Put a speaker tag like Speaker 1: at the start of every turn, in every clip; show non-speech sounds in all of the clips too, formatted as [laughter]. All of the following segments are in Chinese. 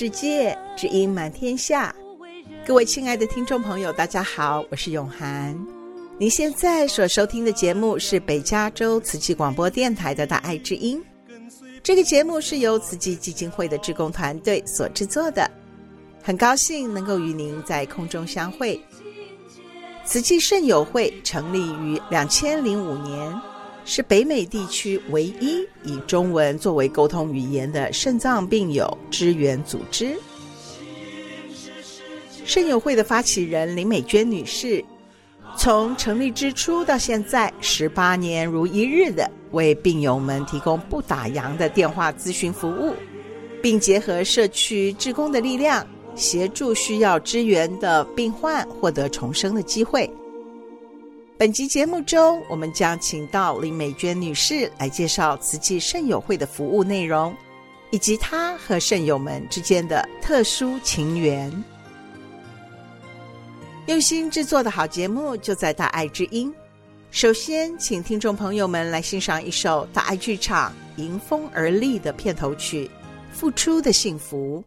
Speaker 1: 世界，
Speaker 2: 知音满天下。各位亲爱的听众朋友，大家好，我是永涵。您现在所收听的节目是北加州慈济广播电台的大爱之音。这个节目是由慈济基金会的志工团队所制作的。很高兴能够与您在空中相会。慈济圣友会成立于两千零五年，是北美地区唯一以中文作为沟通语言的肾脏病友支援组织。肾友会的发起人林美娟女士。从成立之初到现在，十八年如一日的为病友们提供不打烊的电话咨询服务，并结合社区志工的力量，协助需要支援的病患获得重生的机会。本集节目中，我们将请到林美娟女士来介绍慈济圣友会的服务内容，以及她和圣友们之间的特殊情缘。用心制作的好节目就在大爱之音。首先，请听众朋友们来欣赏一首大爱剧场《迎风而立》的片头曲《付出的幸福》。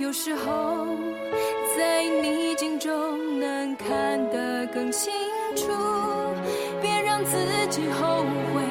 Speaker 3: 有时候在逆境中能看得
Speaker 4: 更清楚别让自己后悔。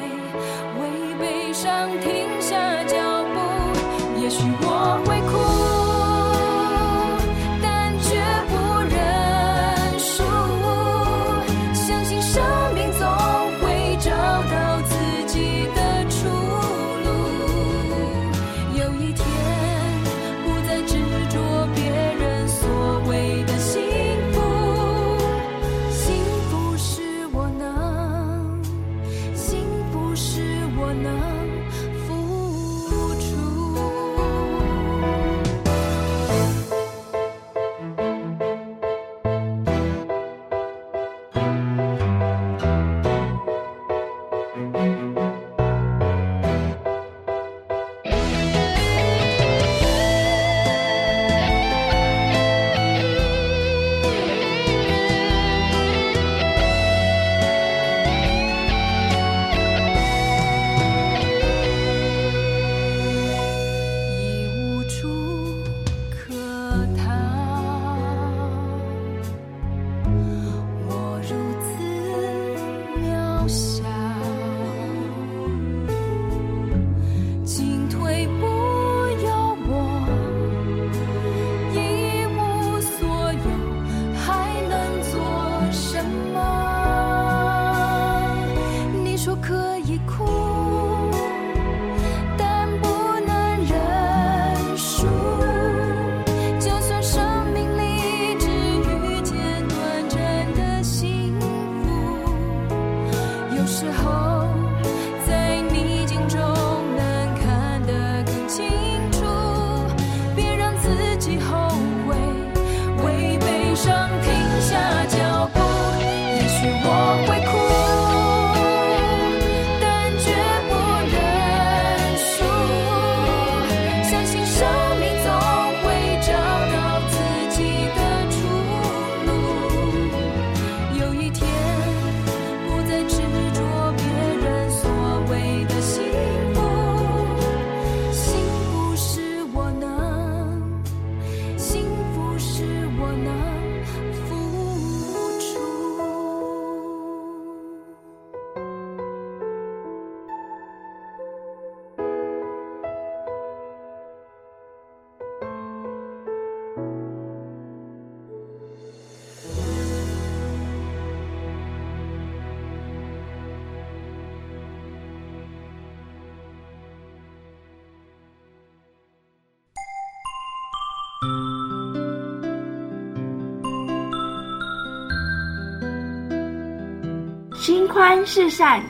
Speaker 4: 宽是善，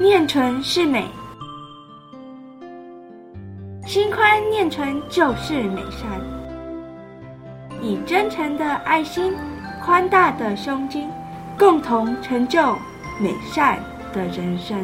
Speaker 4: 念纯是美。心宽念纯就是美善，以真诚的爱心、宽大的胸襟，共同成就美善的人生。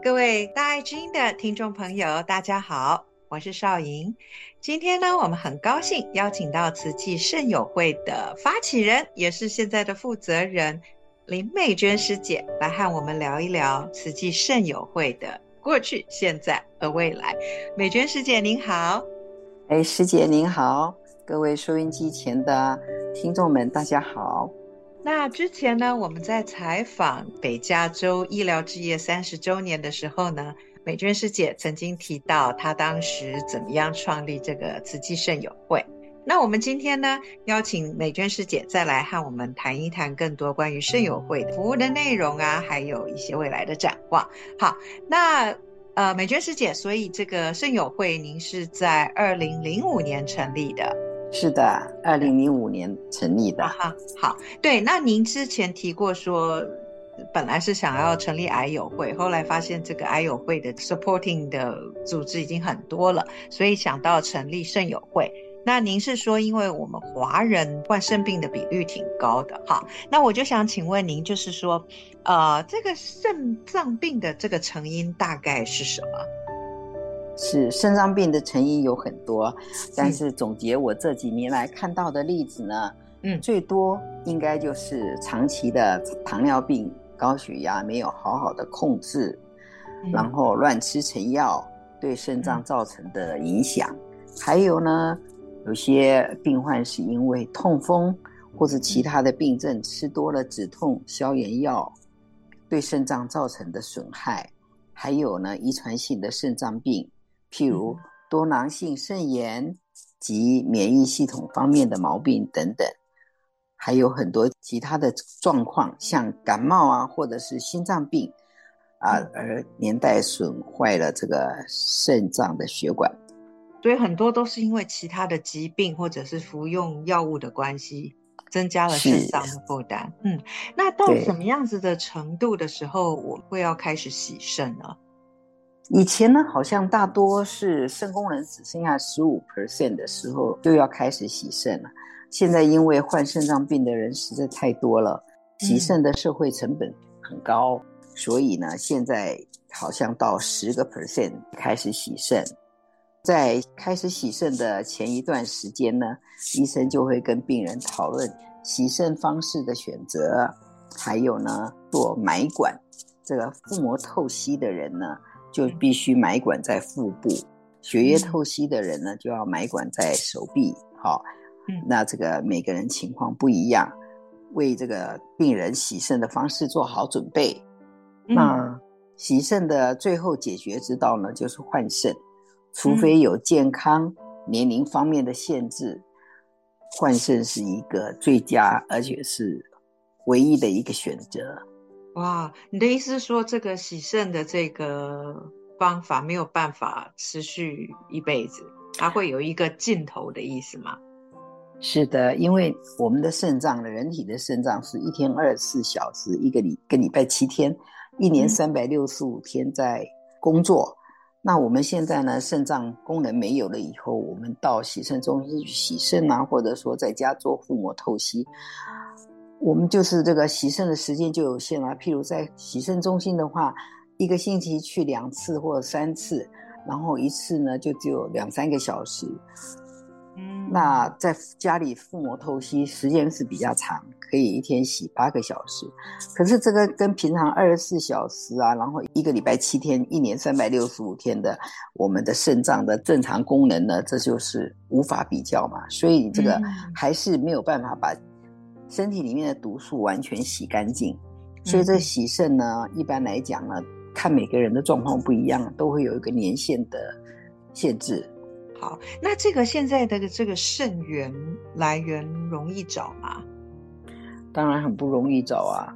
Speaker 5: 各位大爱之音的听众朋友，大家好。我是少莹，今天呢，我们很高兴邀请到慈济圣友会的发起人，也是现在的负责人林美娟师姐，来和我们聊一聊慈济圣友会的过去、现在和未来。美娟师姐您好，
Speaker 6: 哎，师姐您好，各位收音机前的听众们，大家好。
Speaker 5: 那之前呢，我们在采访北加州医疗置业三十周年的时候呢。美娟师姐曾经提到，她当时怎么样创立这个慈济圣友会。那我们今天呢，邀请美娟师姐再来和我们谈一谈更多关于圣友会服务的内容啊，还有一些未来的展望。好，那呃，美娟师姐，所以这个圣友会您是在二零零五年成立的？
Speaker 6: 是的，二零零五年成立的。
Speaker 5: 哈，好，对。那您之前提过说。本来是想要成立癌友会，后来发现这个癌友会的 supporting 的组织已经很多了，所以想到成立圣友会。那您是说，因为我们华人患肾病的比率挺高的，哈，那我就想请问您，就是说，呃，这个肾脏病的这个成因大概是什么？
Speaker 6: 是肾脏病的成因有很多，但是总结我这几年来看到的例子呢，嗯，最多应该就是长期的糖尿病。高血压没有好好的控制，嗯、然后乱吃成药，对肾脏造成的影响。嗯、还有呢，有些病患是因为痛风或者其他的病症，嗯、吃多了止痛消炎药，对肾脏造成的损害。还有呢，遗传性的肾脏病，譬如多囊性肾炎及免疫系统方面的毛病等等。还有很多其他的状况，像感冒啊，或者是心脏病啊，而年代损坏了这个肾脏的血管。
Speaker 5: 所以很多都是因为其他的疾病，或者是服用药物的关系，增加了肾脏的负担。嗯，那到什么样子的程度的时候，我会要开始洗肾呢？
Speaker 6: 以前呢，好像大多是肾功能只剩下十五 percent 的时候，就要开始洗肾了。现在因为患肾脏病的人实在太多了，洗肾的社会成本很高，嗯、所以呢，现在好像到十个 percent 开始洗肾。在开始洗肾的前一段时间呢，医生就会跟病人讨论洗肾方式的选择，还有呢，做埋管。这个腹膜透析的人呢，就必须埋管在腹部；血液透析的人呢，就要埋管在手臂。好。那这个每个人情况不一样，为这个病人洗肾的方式做好准备。嗯、那洗肾的最后解决之道呢，就是换肾，除非有健康、年龄方面的限制，嗯、换肾是一个最佳而且是唯一的一个选择。
Speaker 5: 哇，你的意思是说，这个洗肾的这个方法没有办法持续一辈子，它会有一个尽头的意思吗？
Speaker 6: 是的，因为我们的肾脏呢人体的肾脏是一天二十四小时，一个礼个礼拜七天，一年三百六十五天在工作。嗯、那我们现在呢，肾脏功能没有了以后，我们到洗肾中心去洗肾啊，或者说在家做腹膜透析，我们就是这个洗肾的时间就有限了。譬如在洗肾中心的话，一个星期去两次或三次，然后一次呢就只有两三个小时。嗯，那在家里腹膜透析时间是比较长，可以一天洗八个小时。可是这个跟平常二十四小时啊，然后一个礼拜七天，一年三百六十五天的我们的肾脏的正常功能呢，这就是无法比较嘛。所以这个还是没有办法把身体里面的毒素完全洗干净。所以这洗肾呢，一般来讲呢，看每个人的状况不一样，都会有一个年限的限制。
Speaker 5: 好，那这个现在的这个肾源来源容易找吗？
Speaker 6: 当然很不容易找啊。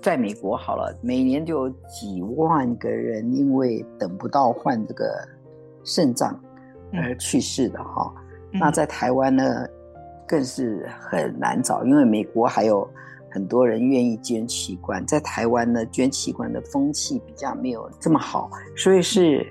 Speaker 6: 在美国好了，每年就有几万个人因为等不到换这个肾脏而去世的哈。嗯、那在台湾呢，更是很难找，因为美国还有很多人愿意捐器官，在台湾呢，捐器官的风气比较没有这么好，所以是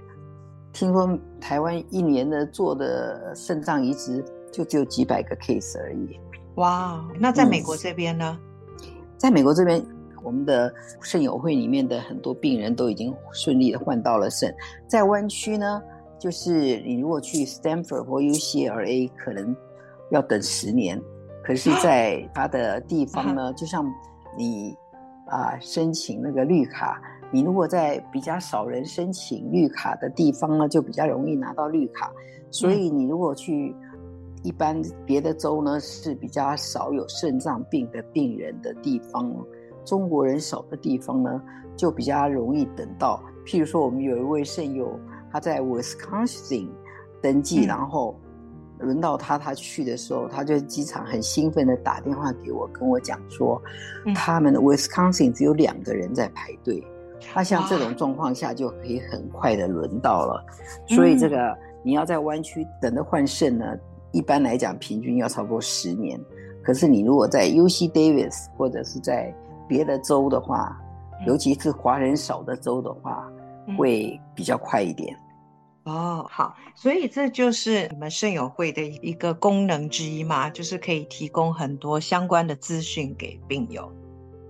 Speaker 6: 听说台湾一年的做的肾脏移植就只有几百个 case 而已。
Speaker 5: 哇，那在美国这边呢？
Speaker 6: 嗯、在美国这边，我们的肾友会里面的很多病人都已经顺利的换到了肾。在湾区呢，就是你如果去 Stanford 或 UCLA，可能要等十年。可是，在他的地方呢，[laughs] 就像你啊、呃、申请那个绿卡，你如果在比较少人申请绿卡的地方呢，就比较容易拿到绿卡。所以你如果去。一般别的州呢是比较少有肾脏病的病人的地方，中国人少的地方呢就比较容易等到。譬如说，我们有一位肾友，他在 Wisconsin 登记，嗯、然后轮到他，他去的时候，他就机场很兴奋的打电话给我，跟我讲说，嗯、他们的 Wisconsin 只有两个人在排队。那像这种状况下，就可以很快的轮到了。所以这个、嗯、你要在湾区等着换肾呢。一般来讲，平均要超过十年。可是你如果在 UC Davis 或者是在别的州的话，嗯、尤其是华人少的州的话，嗯、会比较快一点。
Speaker 5: 哦，好，所以这就是你们肾友会的一个功能之一嘛，就是可以提供很多相关的资讯给病友。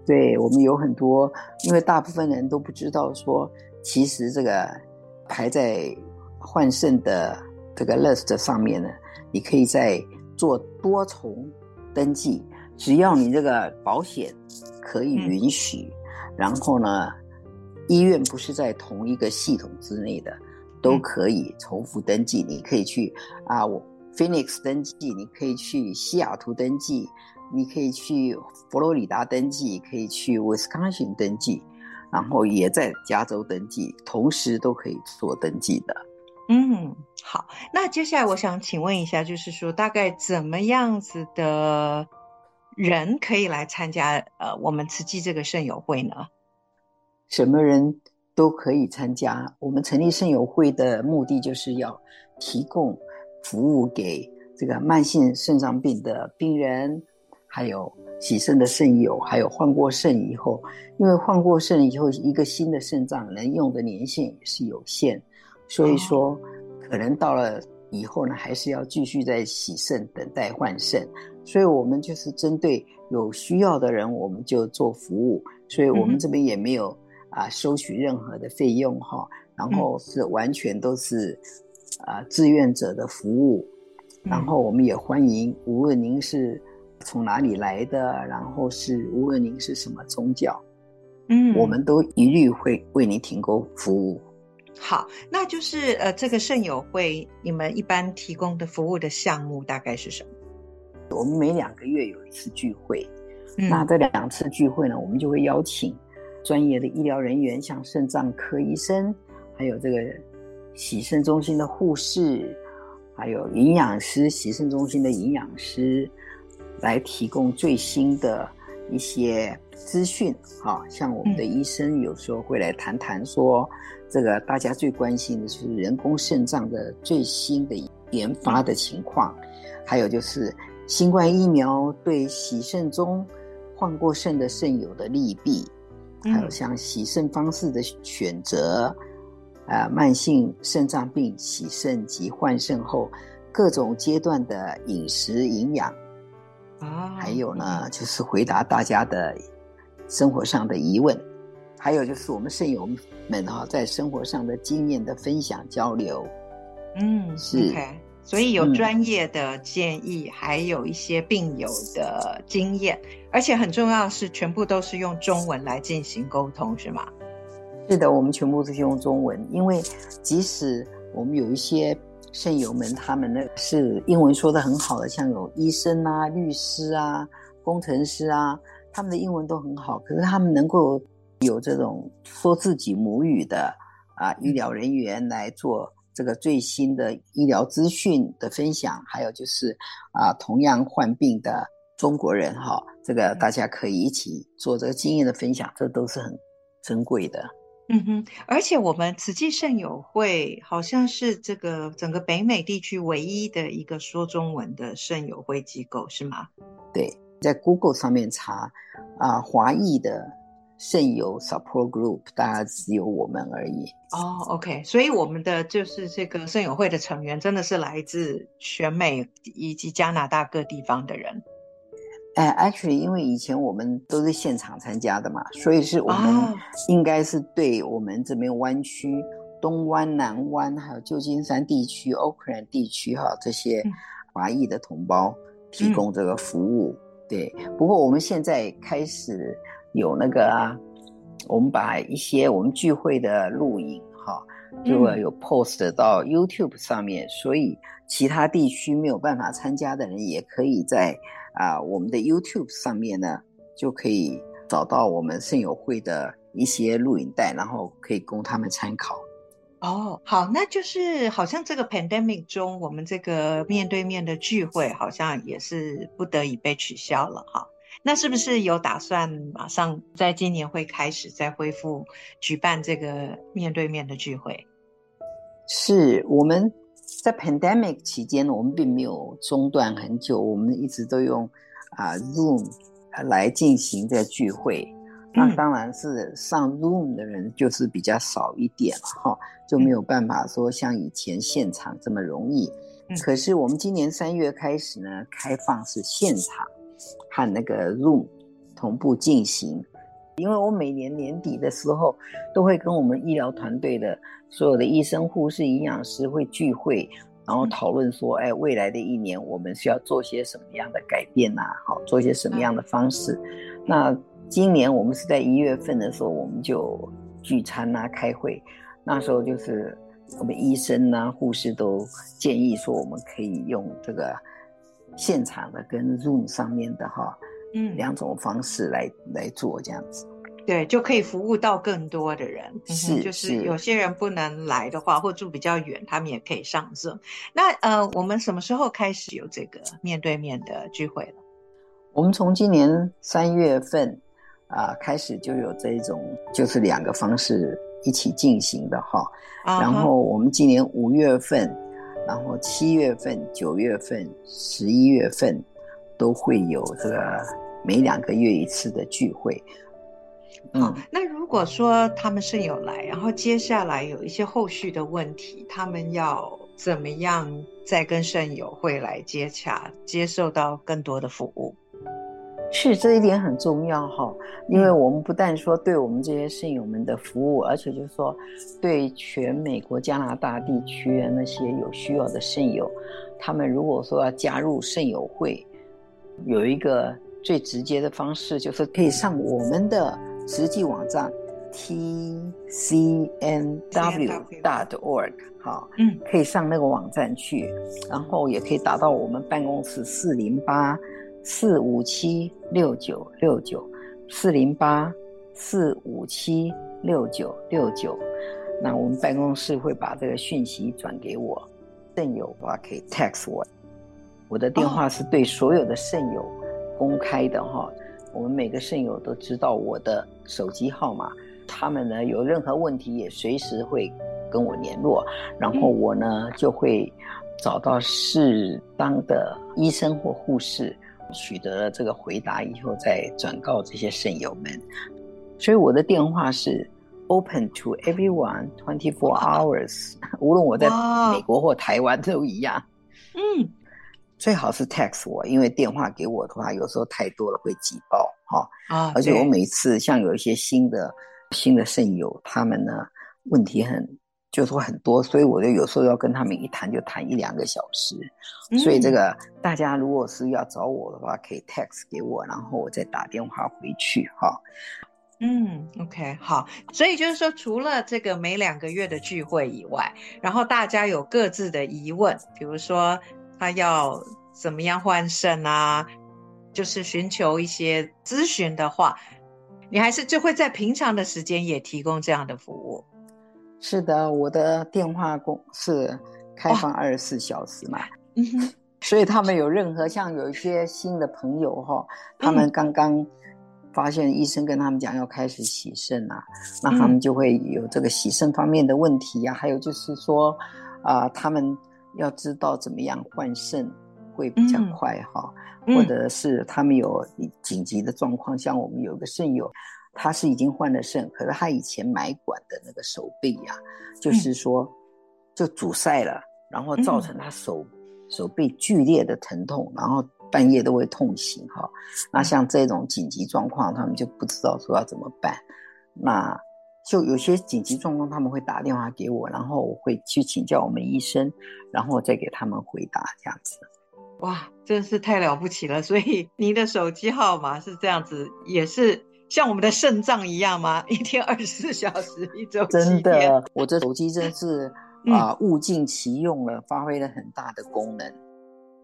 Speaker 6: 对，我们有很多，因为大部分人都不知道说，其实这个排在换肾的这个 list 上面呢。你可以在做多重登记，只要你这个保险可以允许，嗯、然后呢，医院不是在同一个系统之内的，都可以重复登记。嗯、你可以去啊，我 Phoenix 登记，你可以去西雅图登记，你可以去佛罗里达登记，可以去 Wisconsin 登记，然后也在加州登记，同时都可以做登记的。
Speaker 5: 嗯，好。那接下来我想请问一下，就是说大概怎么样子的人可以来参加呃我们慈济这个圣友会呢？
Speaker 6: 什么人都可以参加。我们成立圣友会的目的就是要提供服务给这个慢性肾脏病的病人，还有洗肾的肾友，还有换过肾以后，因为换过肾以后，一个新的肾脏能用的年限也是有限。所以说，可能到了以后呢，还是要继续在洗肾，等待换肾。所以我们就是针对有需要的人，我们就做服务。所以我们这边也没有啊收取任何的费用哈，然后是完全都是啊志愿者的服务。然后我们也欢迎，无论您是从哪里来的，然后是无论您是什么宗教，嗯，我们都一律会为您提供服务。
Speaker 5: 好，那就是呃，这个肾友会你们一般提供的服务的项目大概是什么？
Speaker 6: 我们每两个月有一次聚会，嗯、那这两次聚会呢，我们就会邀请专业的医疗人员，像肾脏科医生，还有这个洗肾中心的护士，还有营养师，洗肾中心的营养师，来提供最新的一些资讯。啊，像我们的医生有时候会来谈谈说。这个大家最关心的就是人工肾脏的最新的研发的情况，还有就是新冠疫苗对洗肾中患过肾的肾友的利弊，还有像洗肾方式的选择，啊，慢性肾脏病洗肾及换肾后各种阶段的饮食营养，啊，还有呢就是回答大家的生活上的疑问。还有就是我们肾友们哈，在生活上的经验的分享交流，
Speaker 5: 嗯，是，okay. 所以有专业的建议，嗯、还有一些病友的经验，而且很重要的是，全部都是用中文来进行沟通，是吗？
Speaker 6: 是的，我们全部都是用中文，因为即使我们有一些肾友们，他们呢是英文说的很好的，像有医生啊、律师啊、工程师啊，他们的英文都很好，可是他们能够。有这种说自己母语的啊医疗人员来做这个最新的医疗资讯的分享，还有就是啊同样患病的中国人哈，这个大家可以一起做这个经验的分享，这都是很珍贵的。
Speaker 5: 嗯哼，而且我们慈济圣友会好像是这个整个北美地区唯一的一个说中文的圣友会机构，是吗？
Speaker 6: 对，在 Google 上面查啊，华裔的圣友 Support Group，大家只有我们而已。
Speaker 5: 哦，OK，所以我们的就是这个圣友会的成员，真的是来自全美以及加拿大各地方的人。
Speaker 6: 哎，actually，因为以前我们都是现场参加的嘛，所以是我们应该是对我们这边湾区、哦、东湾、南湾，还有旧金山地区、Oakland 地区哈这些华裔的同胞提供这个服务。嗯、对，不过我们现在开始有那个啊，我们把一些我们聚会的录影哈，就会有 post 到 YouTube 上面，嗯、所以其他地区没有办法参加的人也可以在。啊，我们的 YouTube 上面呢，就可以找到我们圣友会的一些录影带，然后可以供他们参考。
Speaker 5: 哦，好，那就是好像这个 pandemic 中，我们这个面对面的聚会好像也是不得已被取消了哈。那是不是有打算马上在今年会开始再恢复举办这个面对面的聚会？
Speaker 6: 是我们。在 pandemic 期间呢，我们并没有中断很久，我们一直都用啊 Zoom 来进行这聚会。嗯、那当然是上 Zoom 的人就是比较少一点了哈，就没有办法说像以前现场这么容易。嗯、可是我们今年三月开始呢，开放是现场和那个 Zoom 同步进行。因为我每年年底的时候都会跟我们医疗团队的所有的医生、护士、营养师会聚会，然后讨论说，哎，未来的一年我们需要做些什么样的改变呐？好，做些什么样的方式？那今年我们是在一月份的时候，我们就聚餐啊，开会。那时候就是我们医生啊、护士都建议说，我们可以用这个现场的跟 Zoom 上面的哈。嗯，两种方式来来做这样子，
Speaker 5: 对，就可以服务到更多的人。
Speaker 6: 是，
Speaker 5: 嗯、就是有些人不能来的话，或住比较远，他们也可以上阵。那呃，我们什么时候开始有这个面对面的聚会了？
Speaker 6: 我们从今年三月份啊、呃、开始就有这种，就是两个方式一起进行的哈。Uh huh. 然后我们今年五月份，然后七月份、九月份、十一月份都会有这个。每两个月一次的聚会，
Speaker 5: 好、嗯，那如果说他们肾友来，然后接下来有一些后续的问题，他们要怎么样再跟肾友会来接洽，接受到更多的服务？
Speaker 6: 是，这一点很重要哈，因为我们不但说对我们这些肾友们的服务，而且就是说对全美国、加拿大地区那些有需要的肾友，他们如果说要加入肾友会，有一个。最直接的方式就是可以上我们的实际网站 tcnw.org，好，嗯，可以上那个网站去，然后也可以打到我们办公室四零八四五七六九六九四零八四五七六九六九，那我们办公室会把这个讯息转给我，肾友的话可以 text 我，我的电话是对所有的肾友。哦公开的哈，我们每个圣友都知道我的手机号码，他们呢有任何问题也随时会跟我联络，然后我呢就会找到适当的医生或护士，取得了这个回答以后再转告这些圣友们。所以我的电话是 open to everyone twenty four hours，无论我在美国或台湾都一样。嗯。最好是 text 我，因为电话给我的话，有时候太多了会挤爆哈。啊，而且我每次像有一些新的新的肾友，他们呢问题很就是说很多，所以我就有时候要跟他们一谈就谈一两个小时。嗯、所以这个大家如果是要找我的话，可以 text 给我，然后我再打电话回去哈。
Speaker 5: 嗯，OK，好。所以就是说，除了这个每两个月的聚会以外，然后大家有各自的疑问，比如说。他要怎么样换肾啊？就是寻求一些咨询的话，你还是就会在平常的时间也提供这样的服务。
Speaker 6: 是的，我的电话公是开放二十四小时嘛。
Speaker 5: 嗯哼，
Speaker 6: 所以他们有任何像有一些新的朋友哈，他们刚刚发现医生跟他们讲要开始洗肾啊，那他们就会有这个洗肾方面的问题啊，还有就是说啊，他们要知道怎么样换肾会比较快哈，或者是他们有紧急的状况，像我们有个肾友，他是已经换了肾，可是他以前埋管的那个手臂呀，就是说就阻塞了，然后造成他手。手臂剧烈的疼痛，然后半夜都会痛醒哈。那像这种紧急状况，他们就不知道说要怎么办。那就有些紧急状况，他们会打电话给我，然后我会去请教我们医生，然后再给他们回答这样子。
Speaker 5: 哇，真是太了不起了！所以您的手机号码是这样子，也是像我们的肾脏一样吗？一天二十四 [laughs] 小时，一周。真的，
Speaker 6: 我这手机真是。啊，物尽其用了，发挥了很大的功能。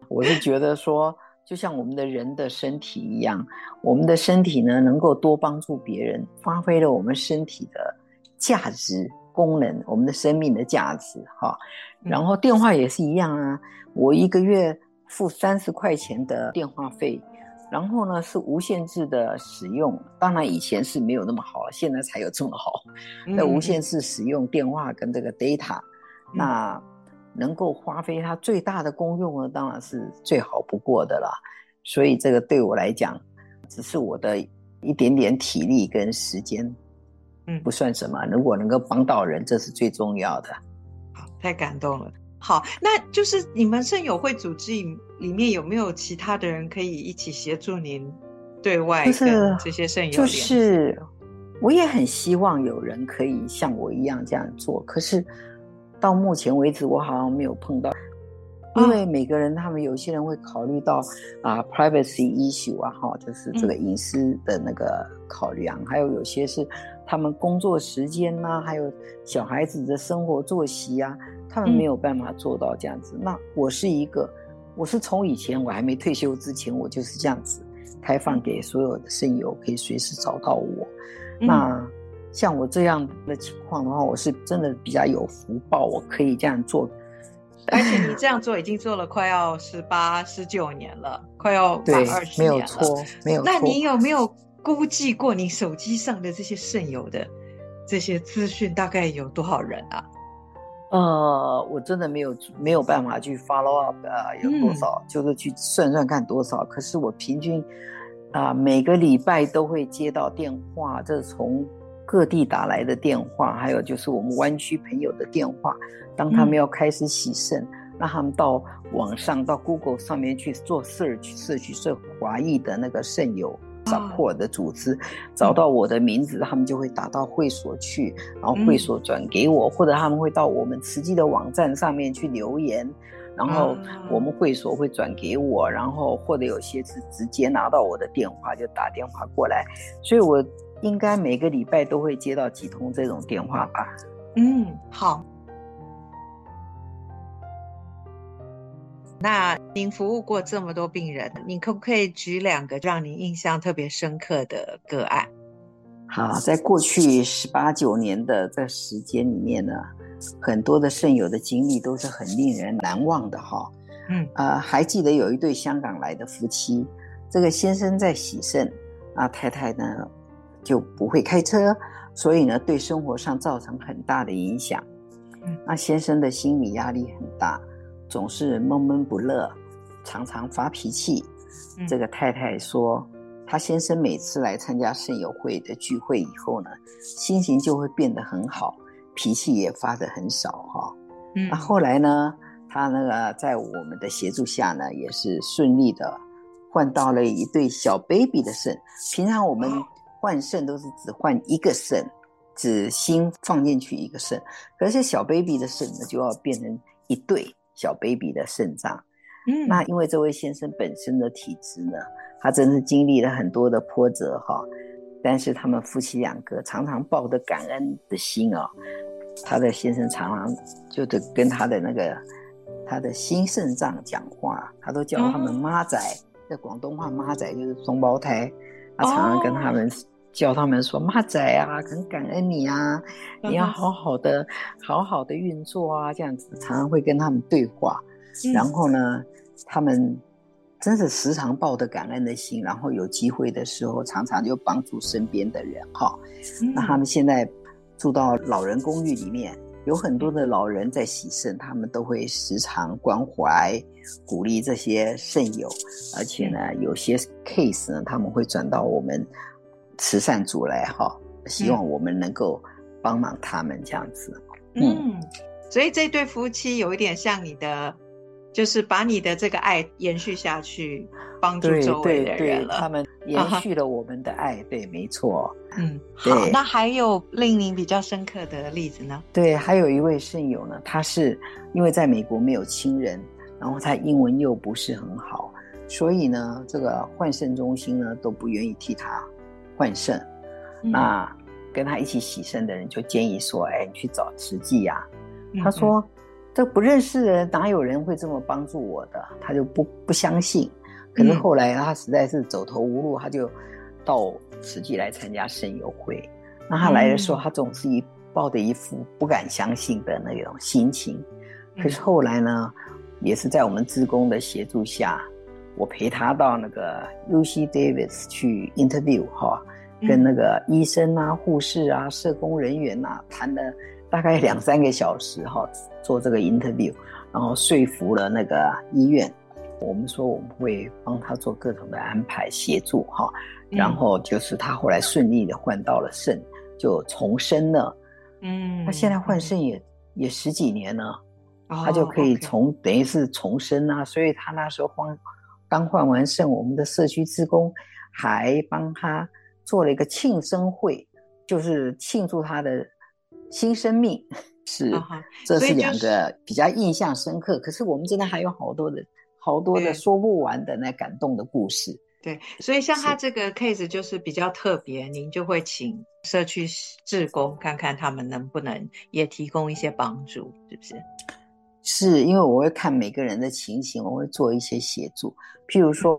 Speaker 6: 我是觉得说，就像我们的人的身体一样，我们的身体呢，能够多帮助别人，发挥了我们身体的价值功能，我们的生命的价值哈。然后电话也是一样啊，我一个月付三十块钱的电话费，然后呢是无限制的使用。当然以前是没有那么好，现在才有这么好。那无限制使用电话跟这个 data。那能够发挥它最大的功用呢，当然是最好不过的了。所以这个对我来讲，只是我的一点点体力跟时间，嗯，不算什么。如果能够帮到人，这是最重要的。
Speaker 5: 好，太感动了。好，那就是你们肾友会组织里面有没有其他的人可以一起协助您对外跟这些肾友？
Speaker 6: 就是我也很希望有人可以像我一样这样做，可是。到目前为止，我好像没有碰到，因为每个人他们有些人会考虑到啊，privacy issue 啊，哈，就是这个隐私的那个考量，嗯、还有有些是他们工作时间呐、啊，还有小孩子的生活作息啊，他们没有办法做到这样子。嗯、那我是一个，我是从以前我还没退休之前，我就是这样子开放给所有的肾友，可以随时找到我。嗯、那。像我这样的情况的话，我是真的比较有福报，我可以这样做。
Speaker 5: 而且你这样做已经做了快要十八、十九年了，快要满二十年了。没有错，
Speaker 6: 没有错。
Speaker 5: 那你有没有估计过你手机上的这些肾友的这些资讯大概有多少人啊？
Speaker 6: 呃，我真的没有没有办法去 follow up 啊，有多少，嗯、就是去算算看多少。可是我平均啊、呃，每个礼拜都会接到电话，这从。各地打来的电话，还有就是我们湾区朋友的电话。当他们要开始洗肾，让、嗯、他们到网上到 Google 上面去做 search，search 是华裔的那个肾友 support 的组织，啊、找到我的名字，他们就会打到会所去，然后会所转给我，嗯、或者他们会到我们慈济的网站上面去留言，然后我们会所会转给我，然后或者有些是直接拿到我的电话就打电话过来，所以我。应该每个礼拜都会接到几通这种电话吧？
Speaker 5: 嗯，好。那您服务过这么多病人，你可不可以举两个让您印象特别深刻的个案？
Speaker 6: 好，在过去十八九年的这时间里面呢，很多的肾友的经历都是很令人难忘的哈。嗯，呃，还记得有一对香港来的夫妻，这个先生在洗肾，啊，太太呢？就不会开车，所以呢，对生活上造成很大的影响。嗯，那先生的心理压力很大，总是闷闷不乐，常常发脾气。嗯，这个太太说，她先生每次来参加肾友会的聚会以后呢，心情就会变得很好，脾气也发得很少哈。嗯，那后来呢，他那个在我们的协助下呢，也是顺利的换到了一对小 baby 的肾。平常我们。换肾都是只换一个肾，只新放进去一个肾，可是小 baby 的肾呢，就要变成一对小 baby 的肾脏。嗯，那因为这位先生本身的体质呢，他真是经历了很多的波折哈，但是他们夫妻两个常常抱着感恩的心啊，他的先生常常就得跟他的那个他的新肾脏讲话，他都叫他们妈仔，在广东话妈仔就是双胞胎。他常常跟他们叫他们说：“妈仔啊，很感恩你啊，你要好好的、好好的运作啊。”这样子常常会跟他们对话。然后呢，他们真是时常抱着感恩的心，然后有机会的时候，常常就帮助身边的人哈。嗯、那他们现在住到老人公寓里面，有很多的老人在洗肾，他们都会时常关怀、鼓励这些肾友，而且呢，有些 case 呢，他们会转到我们慈善组来哈，希望我们能够帮忙他们这样子。
Speaker 5: 嗯。嗯所以这对夫妻有一点像你的，就是把你的这个爱延续下去，帮助周围的人了。
Speaker 6: 他们延续了我们的爱，啊、对，没错。
Speaker 5: 嗯，好。那还有令您比较深刻的例子呢？
Speaker 6: 对，还有一位肾友呢，他是因为在美国没有亲人，然后他英文又不是很好，所以呢，这个换肾中心呢都不愿意替他换肾。嗯、那跟他一起洗肾的人就建议说：“哎，你去找慈济呀。”他说：“嗯、这不认识的人哪有人会这么帮助我的？”他就不不相信。可是后来他实在是走投无路，他就到慈济来参加肾友会。那他来的时候，他总是一抱着一副不敢相信的那种心情。可是后来呢，也是在我们职工的协助下，我陪他到那个 UC Davis 去 interview 哈，跟那个医生啊、护士啊、社工人员啊谈的。大概两三个小时哈，做这个 interview，然后说服了那个医院。我们说我们会帮他做各种的安排协助哈，然后就是他后来顺利的换到了肾，就重生了。嗯，他现在换肾也也十几年了，他就可以重等于是重生啊。所以他那时候换刚换完肾，我们的社区职工还帮他做了一个庆生会，就是庆祝他的。新生命 [laughs] 是，这是两个比较印象深刻。可是我们真的还有好多的、好多的说不完的那感动的故事。
Speaker 5: 对，所以像他这个 case 就是比较特别，您就会请社区志工看看他们能不能也提供一些帮助，是不是？
Speaker 6: 是因为我会看每个人的情形，我会做一些协助。譬如说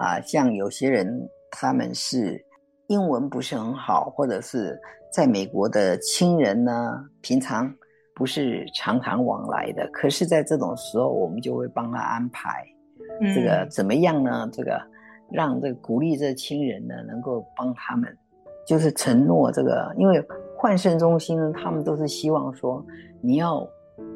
Speaker 6: 啊，像有些人他们是英文不是很好，或者是。在美国的亲人呢，平常不是常常往来的，可是，在这种时候，我们就会帮他安排，这个怎么样呢？这个让这个鼓励这亲人呢，能够帮他们，就是承诺这个，因为换肾中心呢，他们都是希望说，你要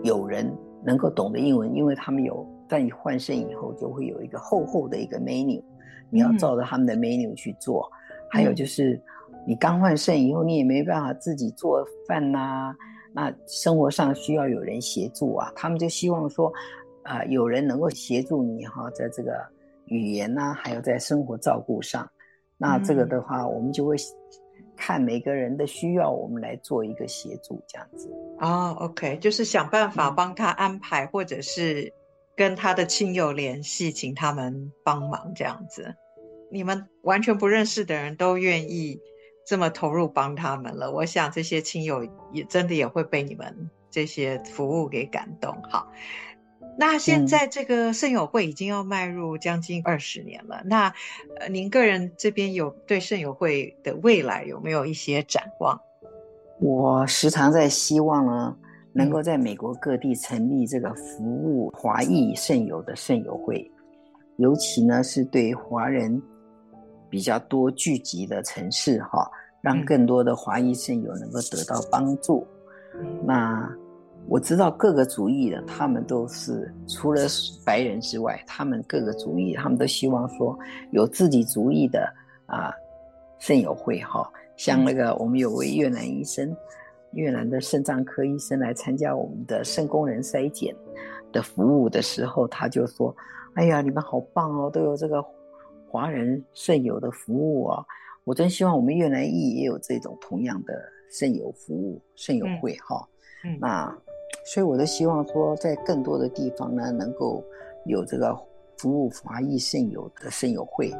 Speaker 6: 有人能够懂得英文，因为他们有在你换肾以后，就会有一个厚厚的一个 menu，你要照着他们的 menu 去做，还有就是。你刚换肾以后，你也没办法自己做饭呐、啊，那生活上需要有人协助啊。他们就希望说，啊、呃，有人能够协助你哈，在这个语言呐、啊，还有在生活照顾上。那这个的话，嗯、我们就会看每个人的需要，我们来做一个协助，这样子。
Speaker 5: 哦，OK，就是想办法帮他安排，嗯、或者是跟他的亲友联系，请他们帮忙这样子。你们完全不认识的人都愿意。这么投入帮他们了，我想这些亲友也真的也会被你们这些服务给感动。好，那现在这个圣友会已经要迈入将近二十年了。嗯、那呃，您个人这边有对圣友会的未来有没有一些展望？
Speaker 6: 我时常在希望呢，能够在美国各地成立这个服务华裔圣友的圣友会，尤其呢是对华人比较多聚集的城市哈。让更多的华裔肾友能够得到帮助。嗯、那我知道各个族裔的，他们都是除了白人之外，他们各个族裔，他们都希望说有自己族裔的啊肾友会哈。像那个我们有位越南医生，越南的肾脏科医生来参加我们的肾功能筛检的服务的时候，他就说：“哎呀，你们好棒哦，都有这个华人肾友的服务啊。”我真希望我们越南裔也有这种同样的肾友服务、肾友会哈。嗯，那所以我都希望说，在更多的地方呢，能够有这个服务华裔肾友的肾友会，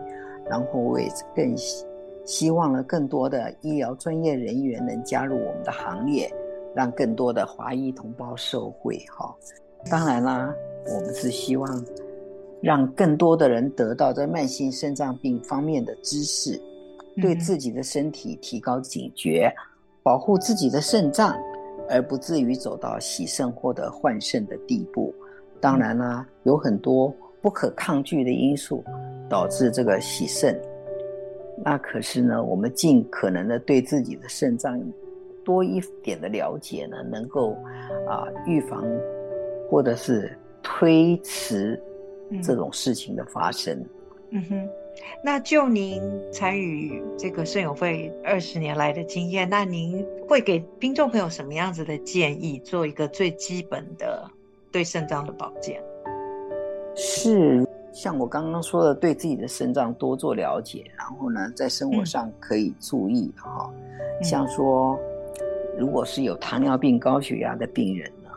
Speaker 6: 然后我也更希希望呢，更多的医疗专业人员能加入我们的行列，让更多的华裔同胞受惠哈。当然啦，我们是希望让更多的人得到在慢性肾脏病方面的知识。对自己的身体提高警觉，保护自己的肾脏，而不至于走到洗肾或者换肾的地步。当然啦，有很多不可抗拒的因素导致这个洗肾。那可是呢，我们尽可能的对自己的肾脏多一点的了解呢，能够啊预防或者是推迟这种事情的发生。
Speaker 5: 嗯，嗯哼，那就您参与这个肾友会二十年来的经验，那您会给听众朋友什么样子的建议，做一个最基本的对肾脏的保健？
Speaker 6: 是。像我刚刚说的，对自己的肾脏多做了解，然后呢，在生活上可以注意哈。嗯、像说，如果是有糖尿病、高血压的病人呢，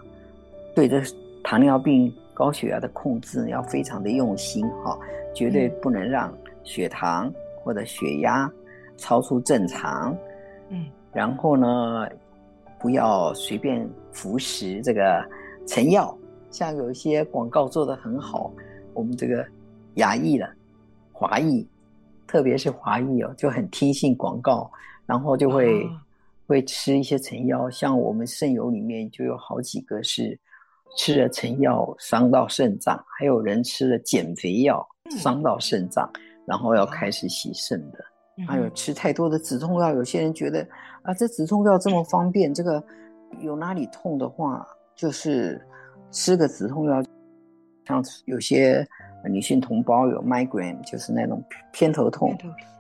Speaker 6: 对这糖尿病、高血压的控制要非常的用心哈，绝对不能让血糖或者血压超出正常。嗯，然后呢，不要随便服食这个成药，像有一些广告做的很好。我们这个牙医了华裔，特别是华裔哦，就很听信广告，然后就会、哦、会吃一些成药。像我们肾友里面就有好几个是吃了成药伤到肾脏，还有人吃了减肥药伤到肾脏，嗯、然后要开始洗肾的。嗯、还有吃太多的止痛药，有些人觉得啊，这止痛药这么方便，这个有哪里痛的话，就是吃个止痛药。像有些女性同胞有 migraine，就是那种偏头痛，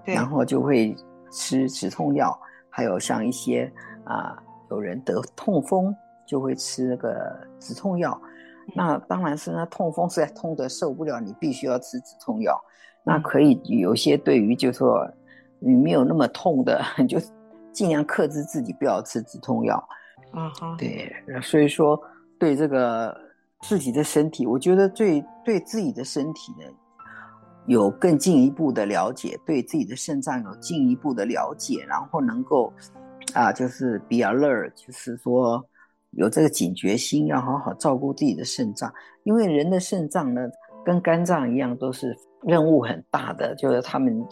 Speaker 6: 然后就会吃止痛药。还有像一些啊、呃，有人得痛风就会吃那个止痛药。那当然是那痛风实在痛得受不了，你必须要吃止痛药。那可以有些对于就是说你没有那么痛的，[laughs] 就尽量克制自己不要吃止痛药。啊哈，对，所以说对这个。自己的身体，我觉得最对自己的身体呢，有更进一步的了解，对自己的肾脏有进一步的了解，然后能够啊，就是 be alert，就是说有这个警觉心，要好好照顾自己的肾脏。因为人的肾脏呢，跟肝脏一样，都是任务很大的，就是他们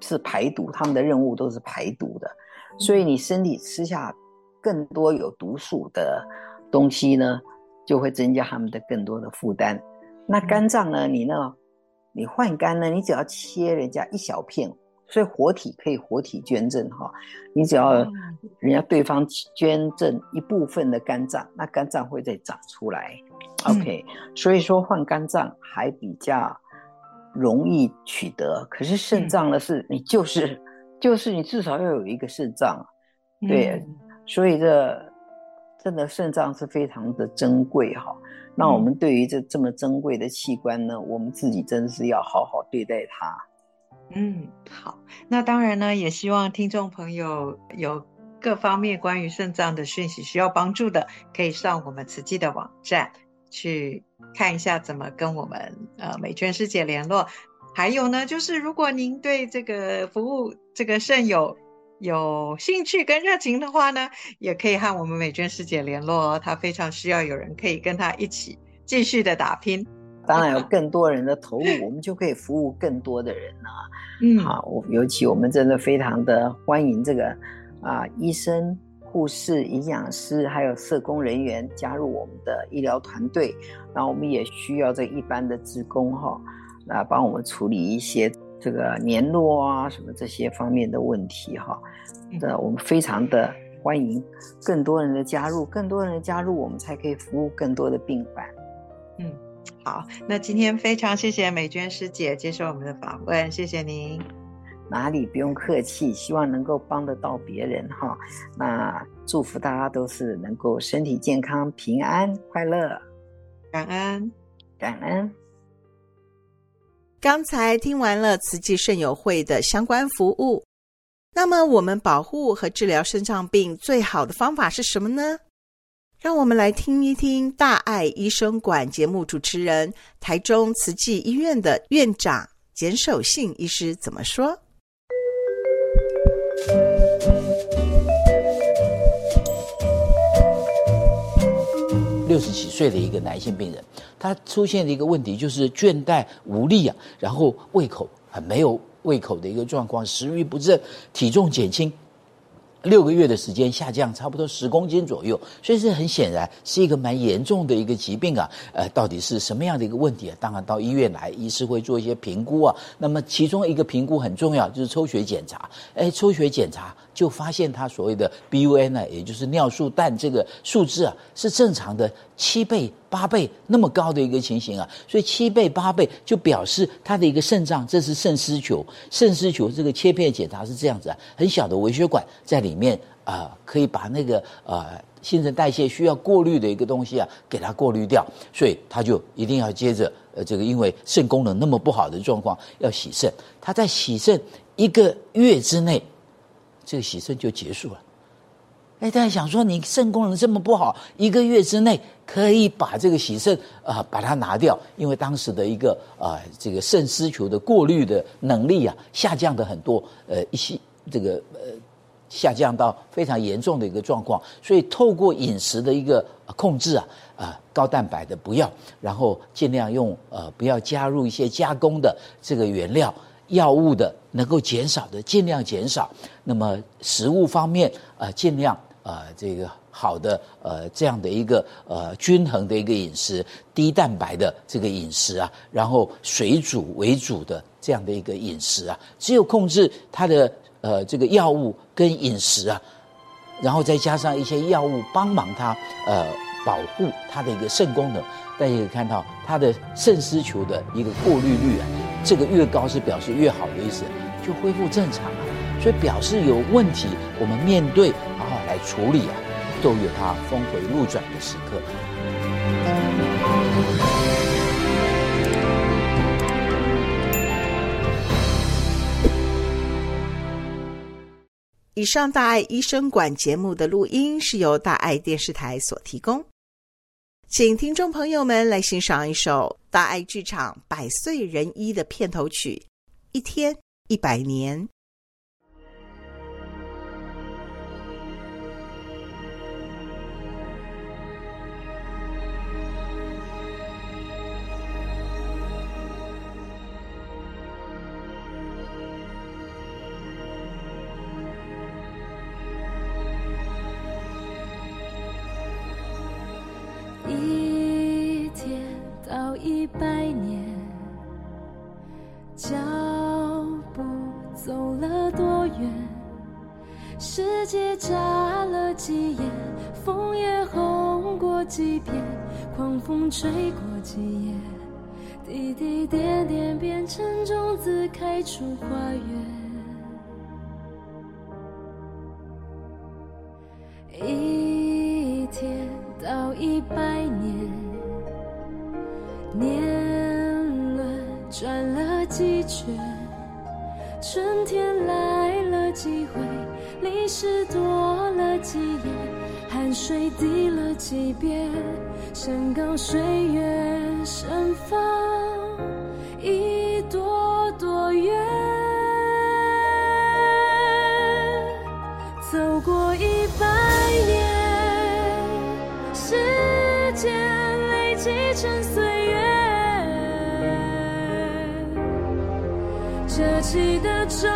Speaker 6: 是排毒，他们的任务都是排毒的。所以你身体吃下更多有毒素的东西呢，就会增加他们的更多的负担。那肝脏呢？你呢？你换肝呢？你只要切人家一小片，所以活体可以活体捐赠哈。你只要人家对方捐赠一部分的肝脏，那肝脏会再长出来。OK，所以说换肝脏还比较容易取得。可是肾脏呢？是你就是就是你至少要有一个肾脏，对，所以这。真的肾脏是非常的珍贵哈，那我们对于这这么珍贵的器官呢，我们自己真是要好好对待它。
Speaker 5: 嗯，好，那当然呢，也希望听众朋友有各方面关于肾脏的讯息需要帮助的，可以上我们慈济的网站去看一下怎么跟我们呃美娟师姐联络。还有呢，就是如果您对这个服务这个肾友。有兴趣跟热情的话呢，也可以和我们美娟师姐联络哦。她非常需要有人可以跟她一起继续的打拼。
Speaker 6: 当然有更多人的投入，我们就可以服务更多的人啊。嗯，好，我尤其我们真的非常的欢迎这个啊，医生、护士、营养师还有社工人员加入我们的医疗团队。然后我们也需要这一般的职工哈，来帮我们处理一些。这个联络啊，什么这些方面的问题哈，呃，我们非常的欢迎更多人的加入，更多人的加入，我们才可以服务更多的病患。
Speaker 5: 嗯，好，那今天非常谢谢美娟师姐接受我们的访问，谢谢您。
Speaker 6: 哪里不用客气，希望能够帮得到别人哈。那祝福大家都是能够身体健康、平安快乐，
Speaker 5: 感恩，
Speaker 6: 感恩。
Speaker 2: 刚才听完了慈济肾友会的相关服务，那么我们保护和治疗肾脏病最好的方法是什么呢？让我们来听一听大爱医生馆节目主持人、台中慈济医院的院长简守信医师怎么说。
Speaker 7: 六十几岁的一个男性病人，他出现的一个问题就是倦怠无力啊，然后胃口很没有胃口的一个状况，食欲不振，体重减轻。六个月的时间下降差不多十公斤左右，所以这很显然是一个蛮严重的一个疾病啊。呃，到底是什么样的一个问题啊？当然到医院来，医师会做一些评估啊。那么其中一个评估很重要，就是抽血检查。哎，抽血检查就发现他所谓的 BUN 呢，也就是尿素氮这个数字啊，是正常的七倍、八倍那么高的一个情形啊。所以七倍、八倍就表示他的一个肾脏，这是肾丝球。肾丝球这个切片检查是这样子啊，很小的微血管在里。面啊、可以把那个呃新陈代谢需要过滤的一个东西啊，给它过滤掉，所以他就一定要接着呃这个，因为肾功能那么不好的状况要洗肾，他在洗肾一个月之内，这个洗肾就结束了。哎，大家想说你肾功能这么不好，一个月之内可以把这个洗肾啊、把它拿掉，因为当时的一个啊、这个肾丝球的过滤的能力啊下降的很多，呃一些这个呃。下降到非常严重的一个状况，所以透过饮食的一个控制啊，啊高蛋白的不要，然后尽量用呃不要加入一些加工的这个原料，药物的能够减少的尽量减少。那么食物方面啊，呃，尽量啊，呃，这个好的呃这样的一个呃均衡的一个饮食，低蛋白的这个饮食啊，然后水煮为主的这样的一个饮食啊，只有控制它的。呃，这个药物跟饮食啊，然后再加上一些药物帮忙他呃保护他的一个肾功能，大家可以看到他的肾丝球的一个过滤率啊，这个越高是表示越好的意思，就恢复正常了。所以表示有问题，我们面对好好来处理啊，都有它峰回路转的时刻。
Speaker 2: 以上大爱医生馆节目的录音是由大爱电视台所提供，请听众朋友们来欣赏一首大爱剧场《百岁人一》的片头曲《一天一百年》。
Speaker 3: 一百年，脚步走了多远？世界眨了几眼，枫叶红过几片，狂风吹过几夜，滴滴点点变成种子，开出花园。几回，历史多了几页，汗水滴了几遍。山高水远，盛放一朵朵月。走过一百年，时间累积成岁月，褶起的周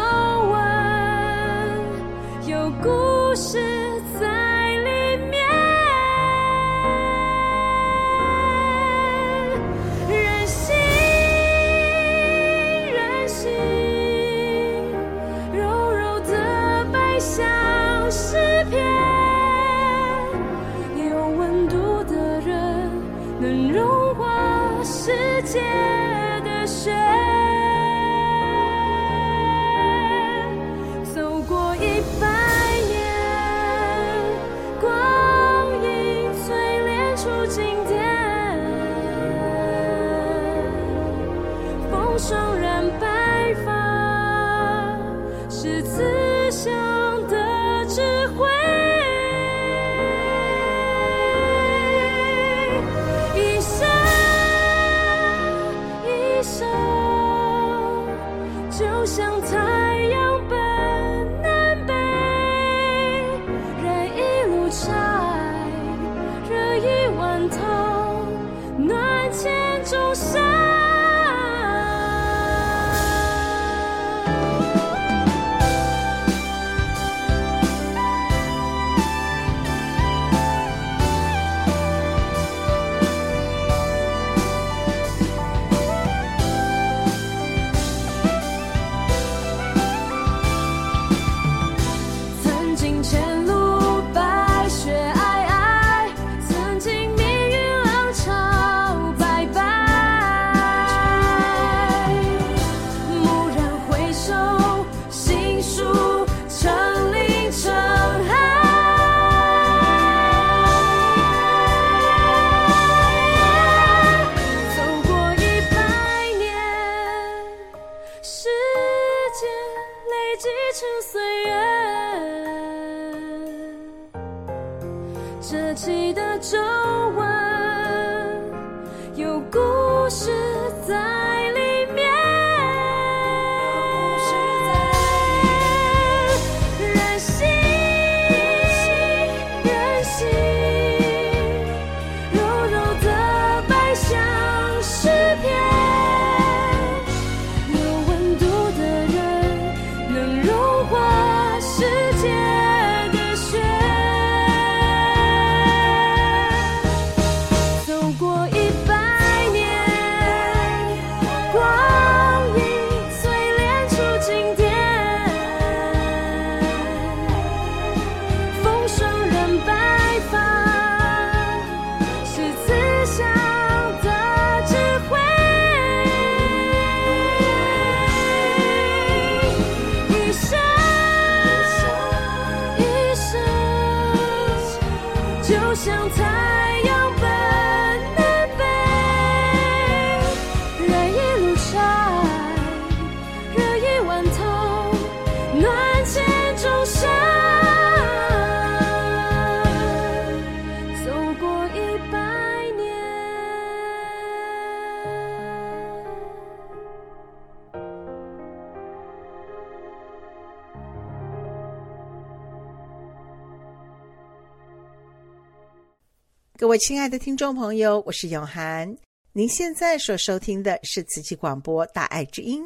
Speaker 2: 各位亲爱的听众朋友，我是永涵。您现在所收听的是慈济广播《大爱之音》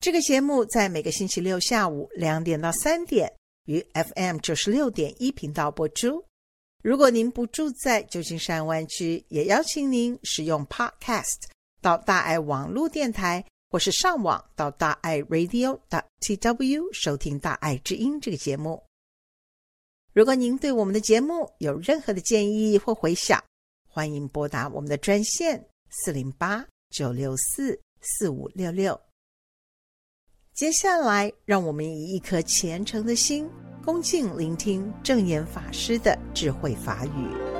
Speaker 2: 这个节目，在每个星期六下午两点到三点于 FM 九十六点一频道播出。如果您不住在旧金山湾区，也邀请您使用 Podcast 到大爱网络电台，或是上网到大爱 Radio dtw 收听《大爱之音》这个节目。如果您对我们的节目有任何的建议或回想，欢迎拨打我们的专线四零八九六四四五六六。接下来，让我们以一颗虔诚的心，恭敬聆听正言法师的智慧法
Speaker 8: 语。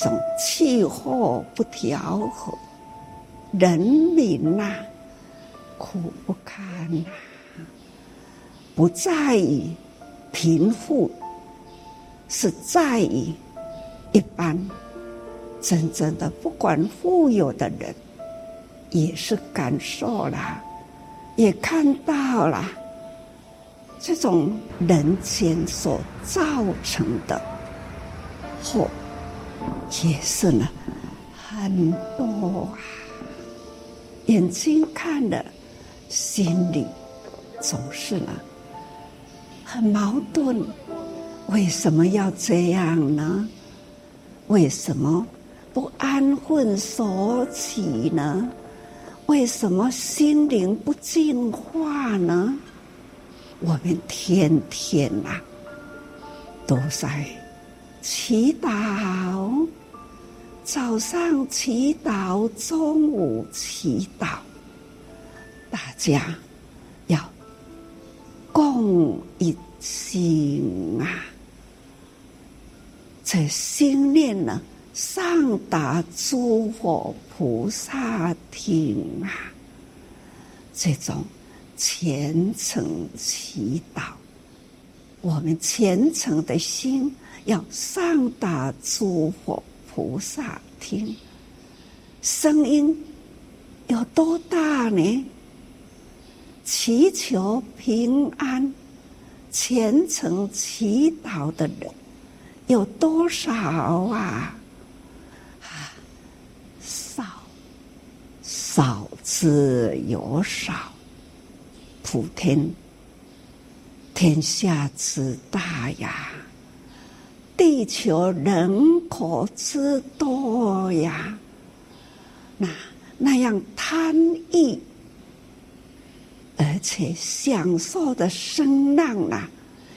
Speaker 8: 种气候不调和，人民呐、苦不堪呐、不在于贫富，是在于一般真正的不管富有的人，也是感受了，也看到了这种人间所造成的祸。也是呢，很多啊，眼睛看的，心里总是呢很矛盾。为什么要这样呢？为什么不安分守己呢？为什么心灵不净化呢？我们天天呐、啊，都在祈祷。早上祈祷，中午祈祷，大家要共一心啊！这心念呢，上达诸佛菩萨听啊！这种虔诚祈祷，我们虔诚的心要上达诸佛。菩萨听，声音有多大呢？祈求平安、虔诚祈祷的人有多少啊？啊，少，少之又少。普天天下之大呀，地球人口之多呀，那那样贪欲，而且享受的声浪啊，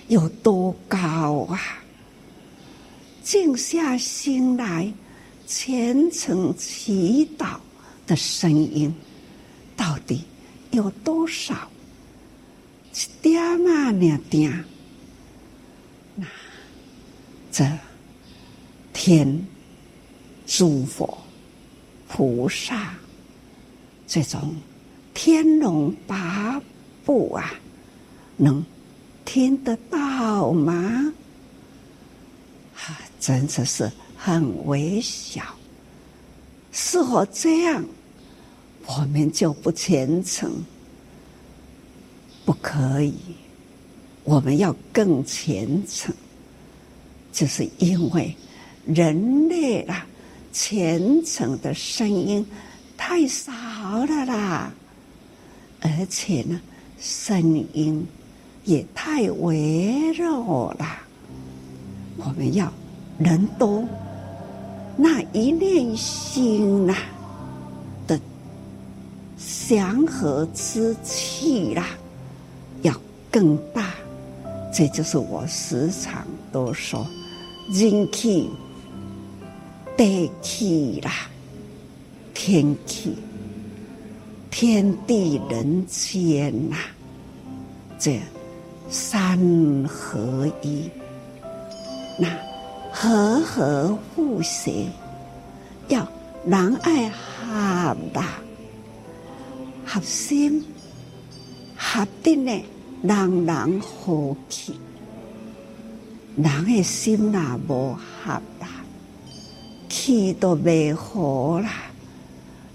Speaker 8: 有多高啊？静下心来，虔诚祈祷的声音，到底有多少？一点啊，两点。这天诸佛菩萨这种天龙八部啊，能听得到吗？啊，真的是很微小。是否这样，我们就不虔诚？不可以，我们要更虔诚，就是因为人类啦，虔诚的声音太少了啦，而且呢，声音也太微弱了。我们要人多，那一念心呐的祥和之气啦要。更大，这就是我时常都说，人气、地气啦，天气，天地人间呐，这三合一，那和和互协，要人爱合吧，合心，合的呢。人人和气，人的心哪无合啦，气都未合啦。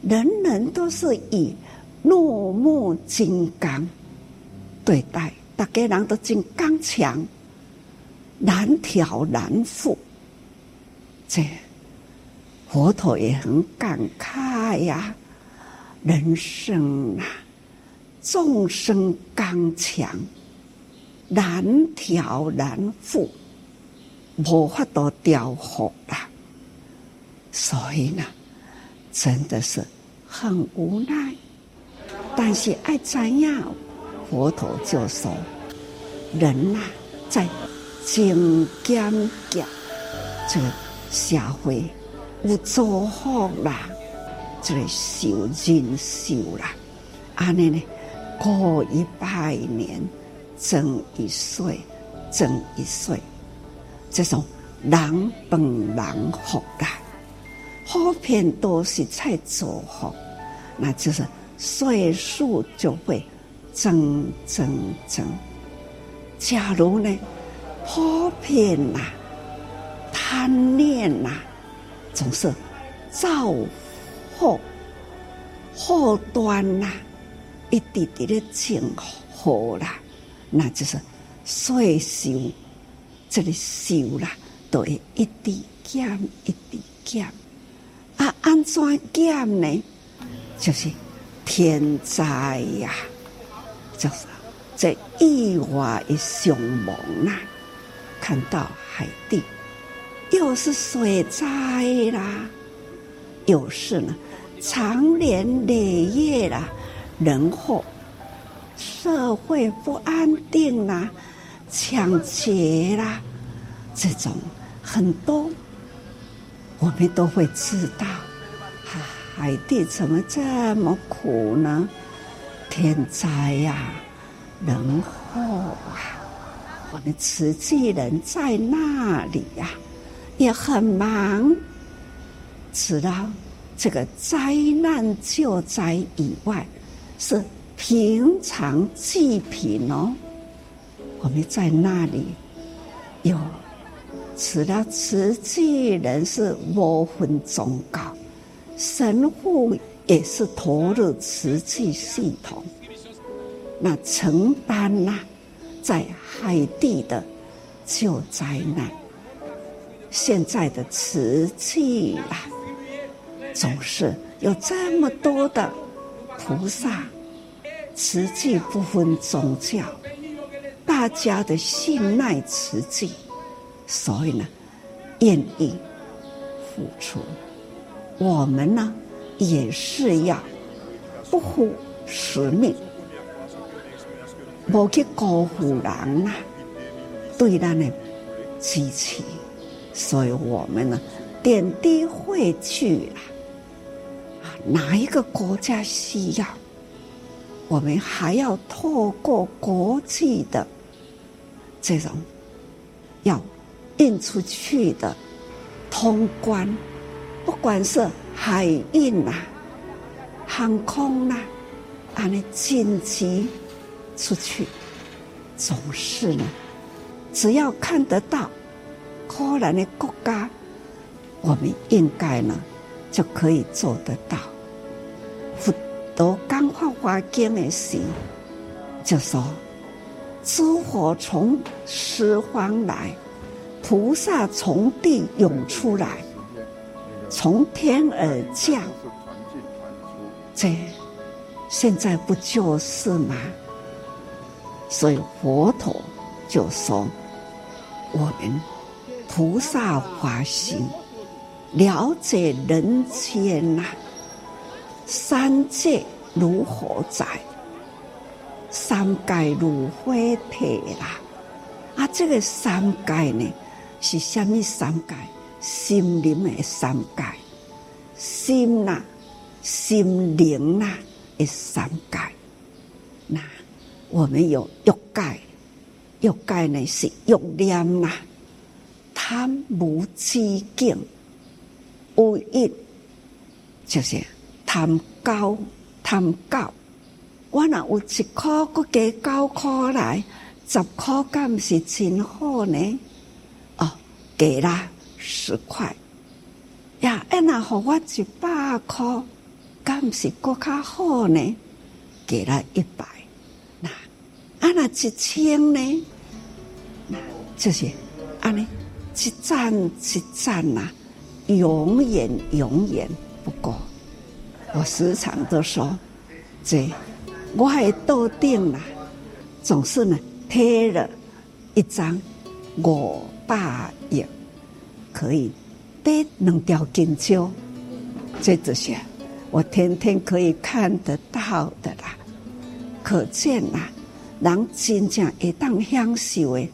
Speaker 8: 人人都是以怒目金刚对待，大家人都真刚强，难调难服。这佛陀也很感慨呀，人生啊。众生刚强，难调难服，无法度调伏啦。所以呢，真的是很无奈。但是爱怎样，佛陀就说：人呐、啊，在精简讲这个社会有祝福啦，这个修人修啦，安尼呢？过一百年，增一岁，增一岁，这种人本人福的，后片都是在做好，那就是岁数就会增增增。假如呢，后片呐，贪念呐，总是造祸祸端呐。一滴滴的净好啦，那就是岁数，这里修啦，都会一滴减一滴减。啊，安怎减呢？就是天灾呀、就是这意外的伤亡啊！看到海地，又是水灾啦，又是呢，长年累月啦。人祸，社会不安定啦，抢劫啦，这种很多，我们都会知道。海地怎么这么苦呢？天灾呀、人祸啊！我们慈济人在那里呀、也很忙，知道这个灾难救灾以外。是平常济贫哦，我们在那里有，除了慈济人是无分宗教，神父也是投入慈济系统，那承担呐、在海地的救灾难，现在的慈济啊，总是有这么多的。菩萨，慈济不分宗教，大家的信赖慈济，所以呢，愿意付出。我们呢，也是要不负使命，无去辜负人呐，对咱的支持。所以我们呢，点滴汇聚了。啊，哪一个国家需要？我们还要透过国际的这种要运出去的通关，不管是海运呐、啊、航空呐、啊，啊，你紧急出去，总是呢，只要看得到可能的国家，我们应该呢就可以做得到。读《刚法华经》的时，就说：“诸佛从十方来，菩萨从地涌出来，从天而降。”这现在不就是吗？所以佛陀就说：“我们菩萨发心，了解人间呐。”三界如何在？三界如火体啦！啊，这个三界呢，是什么三界？心灵的三界，心呐、心灵呐的三界。那我们有欲界，欲界呢是欲念呐，贪无止境，无益，就是。贪高贪高，我若有一块，佫加九块来，十块，敢毋是真好呢？哦，给啦十块，呀，哎，那互我一百块，敢毋是佫较好呢？给了一百，那啊那一千呢？那就是安尼，一赞一赞呐，永远永远不够。我时常都说，这我还多定啦，总是呢贴了一张五百亿，可以得两条金蕉，这这些我天天可以看得到的啦，可见呐，人真正会当享受的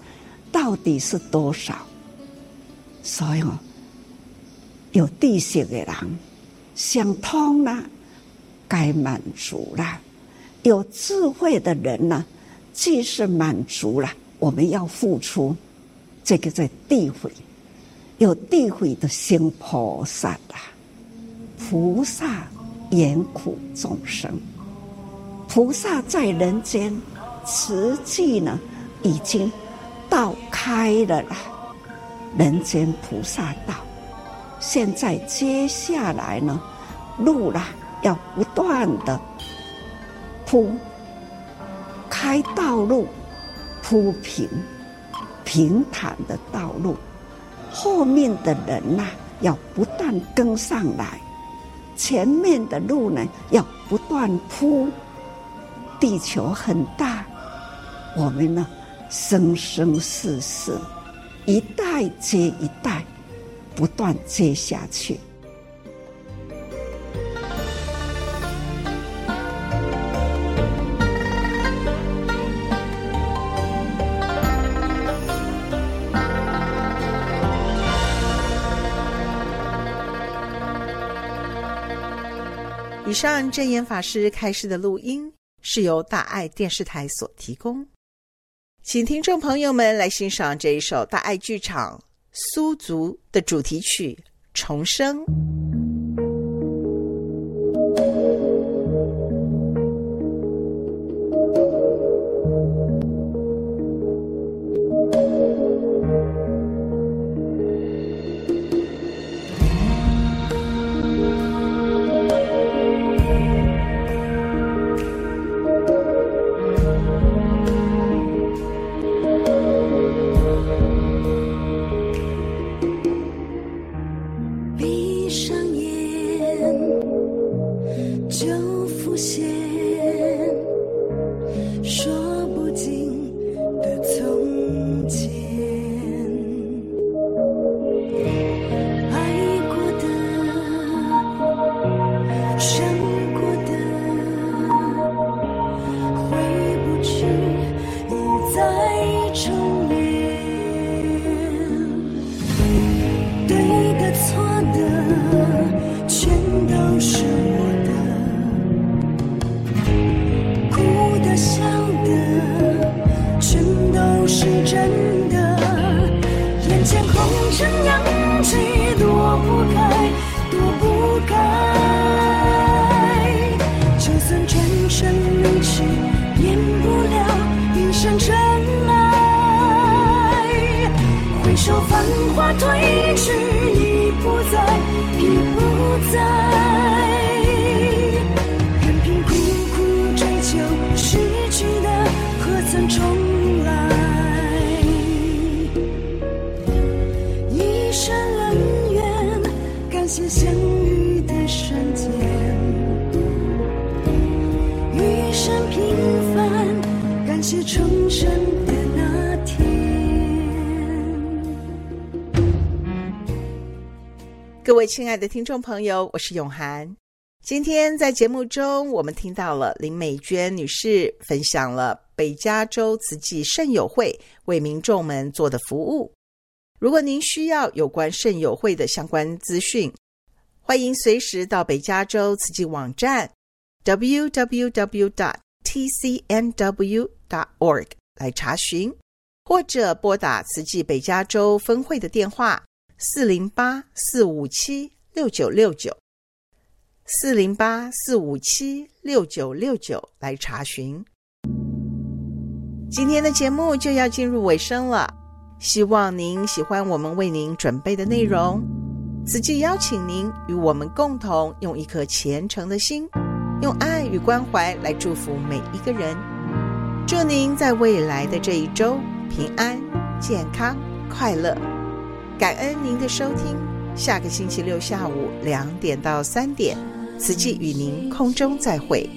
Speaker 8: 到底是多少？所以哦，有知识的人。想通了，该满足了。有智慧的人呢，既是满足了，我们要付出。这个在地会，有地会的心菩萨啊，菩萨严苦众生，菩萨在人间，慈济呢已经道开了啦，人间菩萨道。现在接下来呢，路啦要不断的铺开道路，铺平平坦的道路，后面的人呐、要不断跟上来，前面的路呢要不断铺。地球很大，我们呢生生世世一代接一代。不断接下去。
Speaker 2: 上正言法师开示的录音是由大爱电视台所提供，请听众朋友们来欣赏这一首大爱剧场。苏族的主题曲《重生》。
Speaker 3: 亲爱的
Speaker 2: 听众朋友，我是永涵。今天在节目中，我们听到了林美娟女士分享了北加州慈济圣友会为民众们做的服务。如果您需要有关圣友会的相关资讯，欢迎随时到北加州慈济网站 www.tcnw.org 来查询，或者拨打慈济北加州分会的电话。四零八四五七六九六九，四零八四五七六九六九来查询。今天的节目就要进入尾声了，希望您喜欢我们为您准备的内容。此际邀请您与我们共同用一颗虔诚的心，用爱与关怀来祝福每一个人。祝您在未来的这一周平安、健康、快乐。感恩您的收听，下个星期六下午两点到三点，慈济与您空中再
Speaker 3: 会。